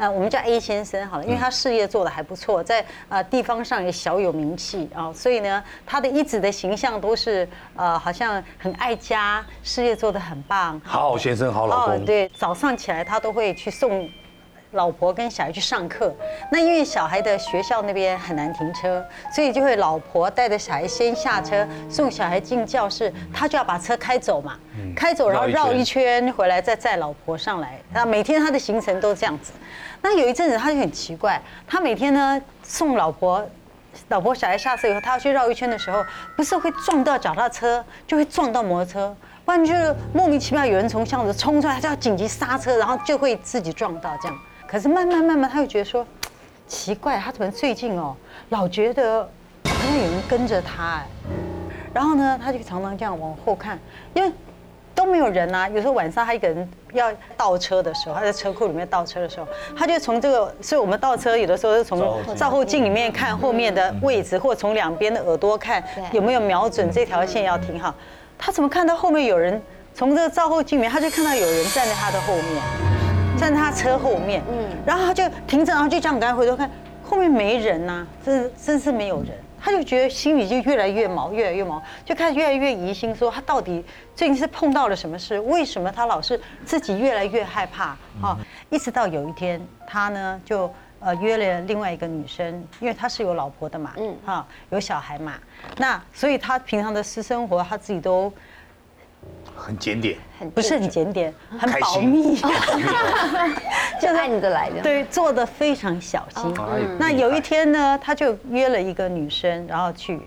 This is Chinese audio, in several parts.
呃，我们叫 A 先生好了，因为他事业做得还不错，在呃地方上也小有名气啊，所以呢，他的一直的形象都是呃好像很爱家，事业做得很棒。好先生，好老公。对，早上起来他都会去送。老婆跟小孩去上课，那因为小孩的学校那边很难停车，所以就会老婆带着小孩先下车送小孩进教室，他就要把车开走嘛，开走然后绕一圈回来再载老婆上来。那每天他的行程都这样子。那有一阵子他就很奇怪，他每天呢送老婆、老婆小孩下车以后，他要去绕一圈的时候，不是会撞到脚踏车，就会撞到摩托车，不然就是莫名其妙有人从巷子冲出来，他就要紧急刹车，然后就会自己撞到这样。可是慢慢慢慢，他又觉得说，奇怪，他怎么最近哦，老觉得好像有人跟着他哎。然后呢，他就常常这样往后看，因为都没有人啊。有时候晚上他一个人要倒车的时候，他在车库里面倒车的时候，他就从这个，所以我们倒车有的时候是从照后镜里面看后面的位置，或从两边的耳朵看有没有瞄准这条线要停好。他怎么看到后面有人从这个照后镜里面，他就看到有人站在他的后面。站在他车后面，嗯，然后他就停着，然后就这样，赶快回头看，后面没人呐，真真是没有人，他就觉得心里就越来越毛，越来越毛，就开始越来越疑心，说他到底最近是碰到了什么事？为什么他老是自己越来越害怕？啊，一直到有一天，他呢就呃约了另外一个女生，因为他是有老婆的嘛，嗯，哈，有小孩嘛，那所以他平常的私生活他自己都。很检点，不是很检点，很保密，就按着来的。对，做的非常小心。那有一天呢，他就约了一个女生，然后去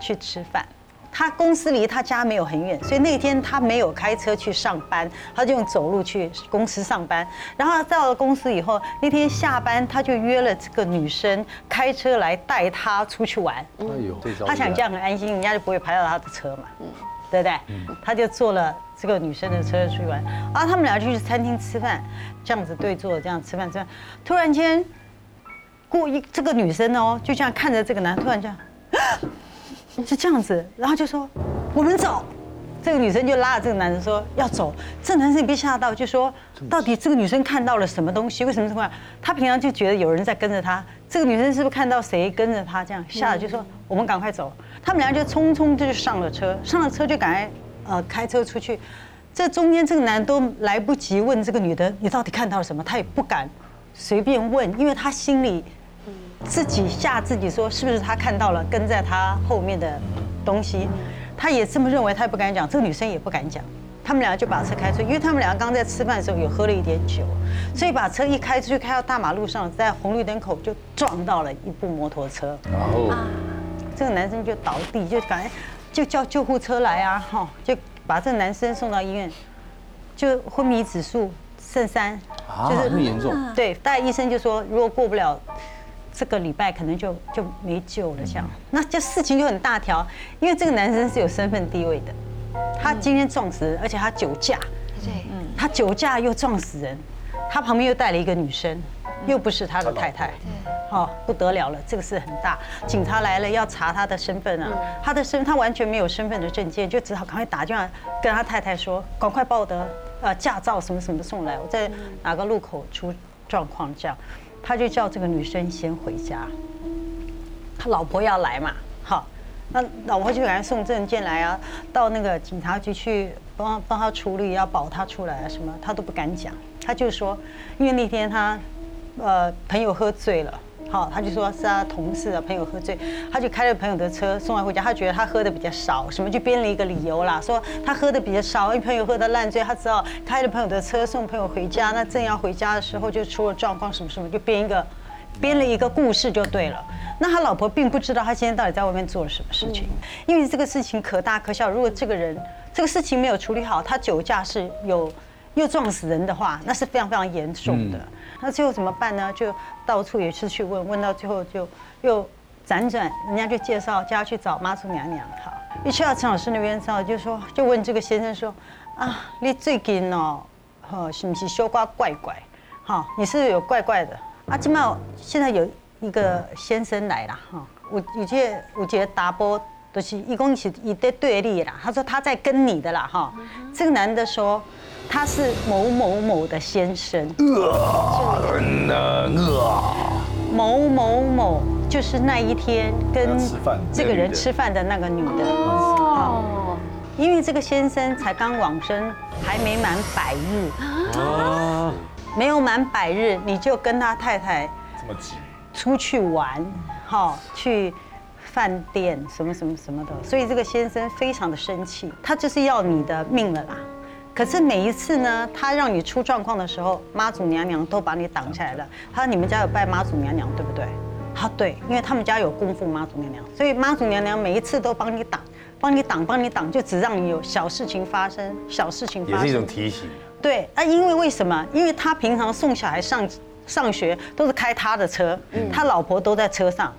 去吃饭。他公司离他家没有很远，所以那天他没有开车去上班，他就用走路去公司上班。然后到了公司以后，那天下班他就约了这个女生开车来带他出去玩。哎呦，他想这样很安心，人家就不会拍到他的车嘛。对不对？他就坐了这个女生的车出去玩，啊，他们俩就去餐厅吃饭，这样子对坐，这样吃饭吃饭。突然间，过一这个女生哦，就这样看着这个男，突然这样，是这样子，然后就说我们走。这个女生就拉着这个男生说要走。这男生也被吓到，就说到底这个女生看到了什么东西？为什么这么？他平常就觉得有人在跟着他，这个女生是不是看到谁跟着他？这样吓得就说我们赶快走。他们俩就匆匆就上了车，上了车就赶快呃开车出去。这中间这个男都来不及问这个女的你到底看到了什么，他也不敢随便问，因为他心里自己吓自己说是不是他看到了跟在他后面的东西，他也这么认为，他也不敢讲，这个女生也不敢讲。他们俩就把车开出去，因为他们俩刚在吃饭的时候有喝了一点酒，所以把车一开出去，开到大马路上，在红绿灯口就撞到了一部摩托车。然后。这个男生就倒地，就赶快就叫救护车来啊！哈，就把这个男生送到医院，就昏迷指数剩三，就是很严重。对，但医生就说，如果过不了这个礼拜，可能就就没救了。这样，那就事情就很大条，因为这个男生是有身份地位的，他今天撞死人，而且他酒驾，对，嗯，他酒驾又撞死人，他旁边又带了一个女生。又不是他的太太，好不得了了，这个事很大。警察来了要查他的身份啊，他的身他完全没有身份的证件，就只好赶快打电话跟他太太说，赶快把我的呃驾照什么什么送来，我在哪个路口出状况这样。他就叫这个女生先回家，他老婆要来嘛，好，那老婆就赶快送证件来啊，到那个警察局去帮帮他处理，要保他出来啊什么，他都不敢讲，他就说，因为那天他。呃，朋友喝醉了，好，他就说是他同事的朋友喝醉，他就开了朋友的车送他回家。他觉得他喝的比较少，什么就编了一个理由啦，说他喝的比较少，因为朋友喝的烂醉，他只好开了朋友的车送朋友回家。那正要回家的时候就出了状况，什么什么，就编一个，编了一个故事就对了。那他老婆并不知道他今天到底在外面做了什么事情，因为这个事情可大可小。如果这个人这个事情没有处理好，他酒驾是有又撞死人的话，那是非常非常严重的。那最后怎么办呢？就到处也是去问，问到最后就又辗转，人家就介绍叫他去找妈祖娘娘。好，一去到陈老师那边之后，就说就问这个先生说：啊，你最近哦，哈是不是修瓜怪怪？哈，你是不是有怪怪的？啊，今麦现在有一个先生来了，哈，我有些我觉得打波都是一共是一对对立啦。他说他在跟你的啦，哈，这个男的说。他是某某某的先生。呃，某某某就是那一天跟这个人吃饭的那个女的。哦。因为这个先生才刚往生，还没满百日。啊。没有满百日，你就跟他太太这么急出去玩，哈，去饭店什么什么什么的，所以这个先生非常的生气，他就是要你的命了啦。可是每一次呢，他让你出状况的时候，妈祖娘娘都把你挡下来了。他说：“你们家有拜妈祖娘娘对不对？”他对，因为他们家有供奉妈祖娘娘，所以妈祖娘娘每一次都帮你挡，帮你挡，帮你挡，就只让你有小事情发生，小事情发生也是一种提醒。对啊，因为为什么？因为他平常送小孩上上学都是开他的车，他老婆都在车上。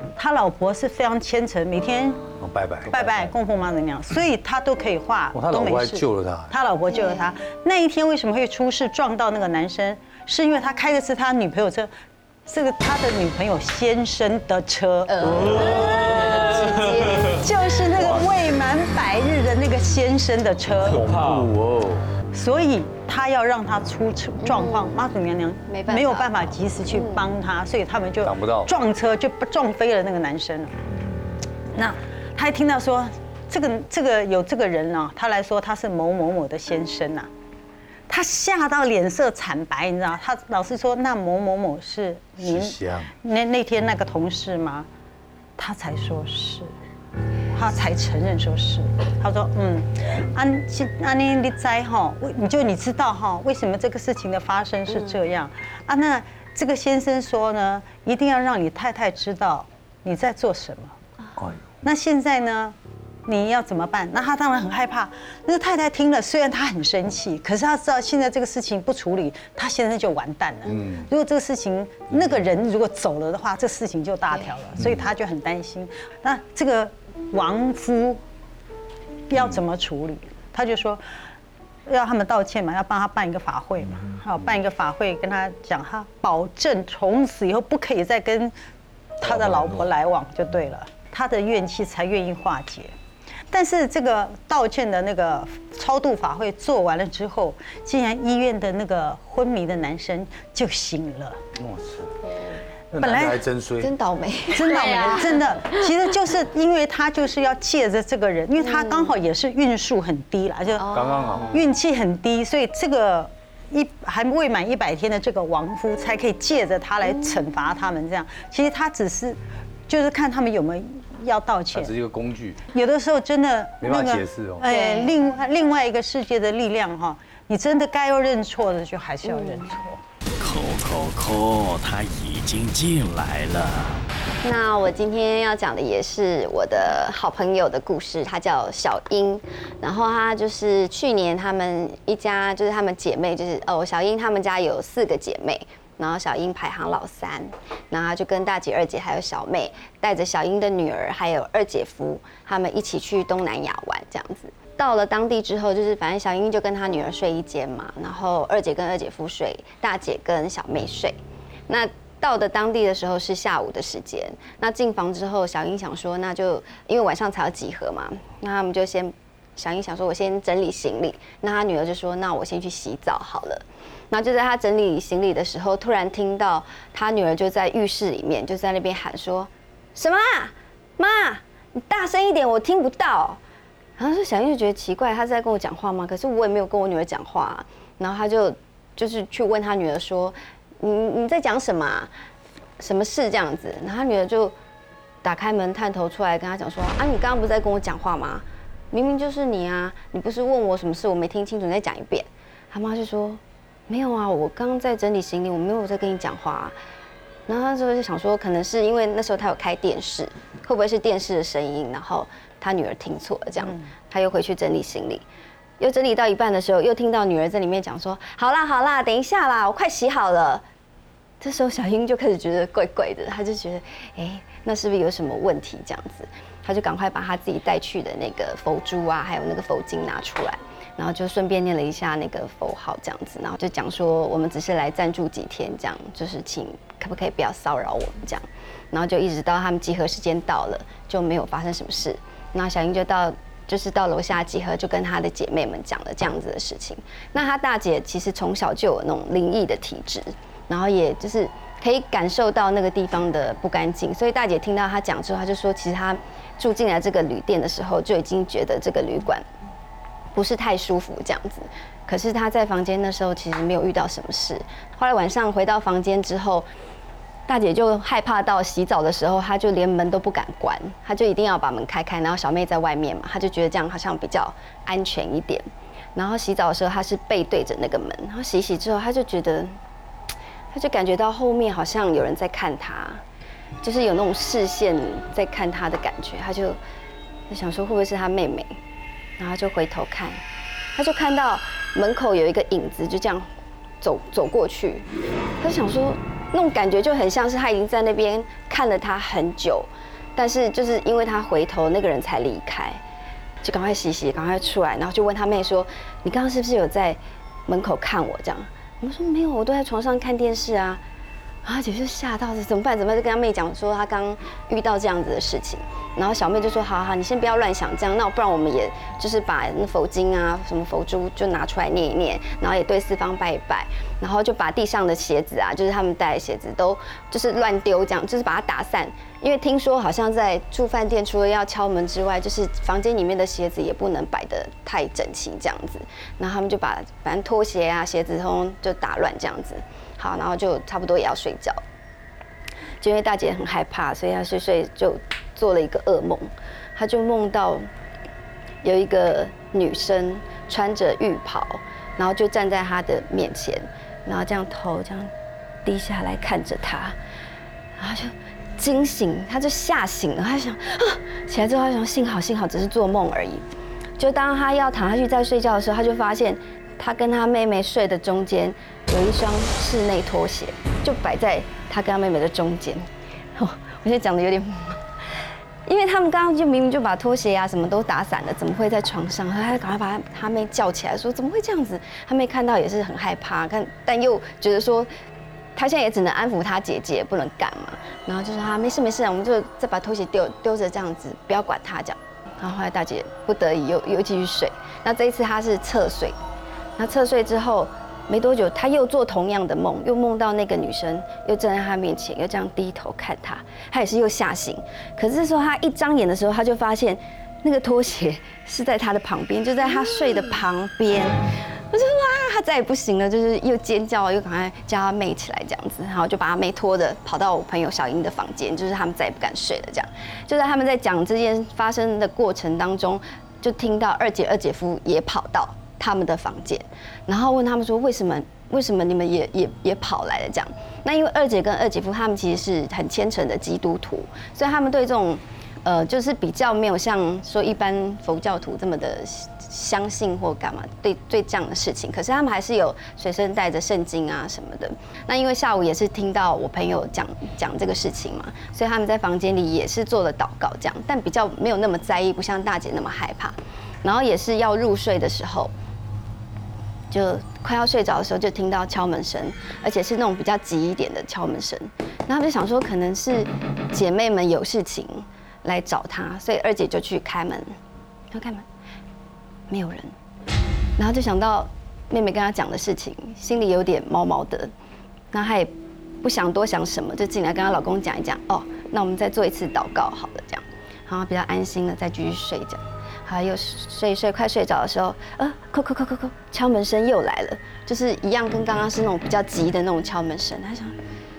对，他老婆是非常虔诚，每天。拜拜拜拜，供奉妈祖娘，所以他都可以画，都没事。救了他，他老婆救了他。那一天为什么会出事撞到那个男生？是因为他开的是他女朋友车，是个他的女朋友先生的车。就是那个未满百日的那个先生的车。恐怖哦。所以他要让他出车状况，妈祖娘娘没有办法及时去帮他，所以他们就挡不到撞车，就撞飞了那个男生了。那。他一听到说这个这个有这个人呢，他来说他是某某某的先生呐，他吓到脸色惨白，你知道？他老是说那某某某是您那那天那个同事吗？他才说是，他才承认说是。他说嗯，安安妮你在哈，你就你知道哈，为什么这个事情的发生是这样啊？那这个先生说呢，一定要让你太太知道你在做什么。那现在呢？你要怎么办？那他当然很害怕。那个太太听了，虽然她很生气，可是她知道现在这个事情不处理，他现在就完蛋了。嗯。如果这个事情那个人如果走了的话，这事情就大条了，所以他就很担心。那这个亡夫要怎么处理？他就说要他们道歉嘛，要帮他办一个法会嘛，好办一个法会，跟他讲，他保证从此以后不可以再跟他的老婆来往，就对了。他的怨气才愿意化解，但是这个道歉的那个超度法会做完了之后，竟然医院的那个昏迷的男生就醒了。本来还真衰，真倒霉，真倒霉，真的。其实就是因为他就是要借着这个人，因为他刚好也是运数很低了，就刚刚好运气很低，所以这个一还未满一百天的这个亡夫才可以借着他来惩罚他们。这样，其实他只是就是看他们有没有。要道歉，只是一个工具。有的时候真的没办法解释哦。哎，另另外一个世界的力量哈，你真的该要认错的就还是要认错。扣扣，他已经进来了。那我今天要讲的也是我的好朋友的故事，她叫小英。然后她就是去年他们一家，就是他们姐妹，就是哦，小英他们家有四个姐妹。然后小英排行老三，然后就跟大姐、二姐还有小妹，带着小英的女儿还有二姐夫，他们一起去东南亚玩这样子。到了当地之后，就是反正小英就跟她女儿睡一间嘛，然后二姐跟二姐夫睡，大姐跟小妹睡。那到的当地的时候是下午的时间，那进房之后，小英想说，那就因为晚上才要集合嘛，那他们就先，小英想说，我先整理行李。那她女儿就说，那我先去洗澡好了。然后就在他整理行李的时候，突然听到他女儿就在浴室里面就在那边喊说：“什么？妈，你大声一点，我听不到。”然后说小英就觉得奇怪，他是在跟我讲话吗？可是我也没有跟我女儿讲话。然后他就就是去问他女儿说：“你你在讲什么？啊什么事这样子？”然后他女儿就打开门探头出来跟他讲说：“啊，你刚刚不是在跟我讲话吗？明明就是你啊！你不是问我什么事，我没听清楚，你再讲一遍。”他妈就说。没有啊，我刚刚在整理行李，我没有在跟你讲话。然后他就想说，可能是因为那时候他有开电视，会不会是电视的声音？然后他女儿听错了，这样他又回去整理行李，又整理到一半的时候，又听到女儿在里面讲说：“好啦好啦，等一下啦，我快洗好了。”这时候小英就开始觉得怪怪的，她就觉得，哎，那是不是有什么问题？这样子，她就赶快把她自己带去的那个佛珠啊，还有那个佛经拿出来。然后就顺便念了一下那个佛号，这样子，然后就讲说我们只是来暂住几天，这样就是请可不可以不要骚扰我们这样，然后就一直到他们集合时间到了，就没有发生什么事。那小英就到就是到楼下集合，就跟她的姐妹们讲了这样子的事情。那她大姐其实从小就有那种灵异的体质，然后也就是可以感受到那个地方的不干净，所以大姐听到她讲之后，她就说，其实她住进来这个旅店的时候，就已经觉得这个旅馆不是太舒服这样子。可是他在房间那时候其实没有遇到什么事。后来晚上回到房间之后。大姐就害怕到洗澡的时候，她就连门都不敢关，她就一定要把门开开。然后小妹在外面嘛，她就觉得这样好像比较安全一点。然后洗澡的时候，她是背对着那个门。然后洗洗之后，她就觉得，她就感觉到后面好像有人在看她，就是有那种视线在看她的感觉。她就就想说会不会是她妹妹，然后就回头看，他就看到门口有一个影子，就这样走走过去。他就想说。那种感觉就很像是他已经在那边看了他很久，但是就是因为他回头，那个人才离开，就赶快洗洗，赶快出来，然后就问他妹说：“你刚刚是不是有在门口看我？”这样，我们说没有，我都在床上看电视啊。然后姐就吓到，怎么办？怎么办？就跟他妹讲说他刚遇到这样子的事情。然后小妹就说：“好好，你先不要乱想这样，那不然我们也就是把那佛经啊、什么佛珠就拿出来念一念，然后也对四方拜一拜，然后就把地上的鞋子啊，就是他们带的鞋子都就是乱丢这样，就是把它打散。因为听说好像在住饭店，除了要敲门之外，就是房间里面的鞋子也不能摆得太整齐这样子。然后他们就把反正拖鞋啊、鞋子通通就打乱这样子。好，然后就差不多也要睡觉，就因为大姐很害怕，所以她睡睡就做了一个噩梦，她就梦到有一个女生穿着浴袍，然后就站在她的面前，然后这样头这样低下来看着她，然后就惊醒，她就吓醒了，她想啊，起来之后她想幸好幸好只是做梦而已，就当她要躺下去再睡觉的时候，她就发现。他跟他妹妹睡的中间有一双室内拖鞋，就摆在他跟他妹妹的中间。我现在讲的有点，因为他们刚刚就明明就把拖鞋啊什么都打散了，怎么会在床上？他赶快把他他妹叫起来，说怎么会这样子？他妹看到也是很害怕，看但又觉得说，他现在也只能安抚他姐姐，不能干嘛。然后就说啊没事没事，我们就再把拖鞋丢丢着这样子，不要管他这样。然后后来大姐不得已又又继续睡。那这一次他是侧睡。他侧睡之后没多久，他又做同样的梦，又梦到那个女生又站在他面前，又这样低头看他，他也是又吓醒。可是说他一张眼的时候，他就发现那个拖鞋是在他的旁边，就在他睡的旁边。我就哇，他再也不行了，就是又尖叫，又赶快叫他妹起来这样子，然后就把他妹拖着跑到我朋友小英的房间，就是他们再也不敢睡了。这样就在他们在讲这件发生的过程当中，就听到二姐二姐夫也跑到。他们的房间，然后问他们说：“为什么？为什么你们也也也跑来了？”这样，那因为二姐跟二姐夫他们其实是很虔诚的基督徒，所以他们对这种，呃，就是比较没有像说一般佛教徒这么的相信或干嘛，对对这样的事情。可是他们还是有随身带着圣经啊什么的。那因为下午也是听到我朋友讲讲这个事情嘛，所以他们在房间里也是做了祷告这样，但比较没有那么在意，不像大姐那么害怕。然后也是要入睡的时候。就快要睡着的时候，就听到敲门声，而且是那种比较急一点的敲门声。然后就想说，可能是姐妹们有事情来找她，所以二姐就去开门。要开门，没有人。然后就想到妹妹跟她讲的事情，心里有点毛毛的。那她也不想多想什么，就进来跟她老公讲一讲。哦，那我们再做一次祷告，好了，这样，然后比较安心了，再继续睡觉。还有睡睡快睡着的时候，呃，叩叩叩叩叩，敲门声又来了，就是一样跟刚刚是那种比较急的那种敲门声。他想，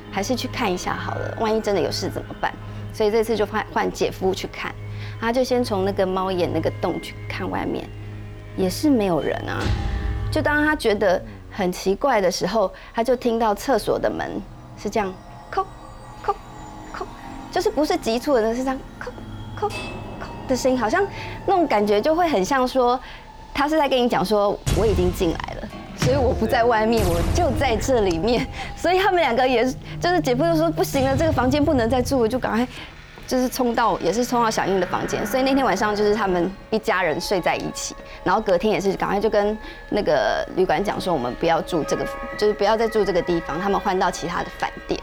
还是去看一下好了，万一真的有事怎么办？所以这次就换换姐夫去看，他就先从那个猫眼那个洞去看外面，也是没有人啊。就当他觉得很奇怪的时候，他就听到厕所的门是这样叩叩叩，就是不是急促的，是这样叩叩。的声音好像那种感觉就会很像说，他是在跟你讲说我已经进来了，所以我不在外面，我就在这里面。所以他们两个也就是姐夫就说不行了，这个房间不能再住，就赶快就是冲到也是冲到小英的房间。所以那天晚上就是他们一家人睡在一起，然后隔天也是赶快就跟那个旅馆讲说我们不要住这个，就是不要再住这个地方，他们换到其他的饭店。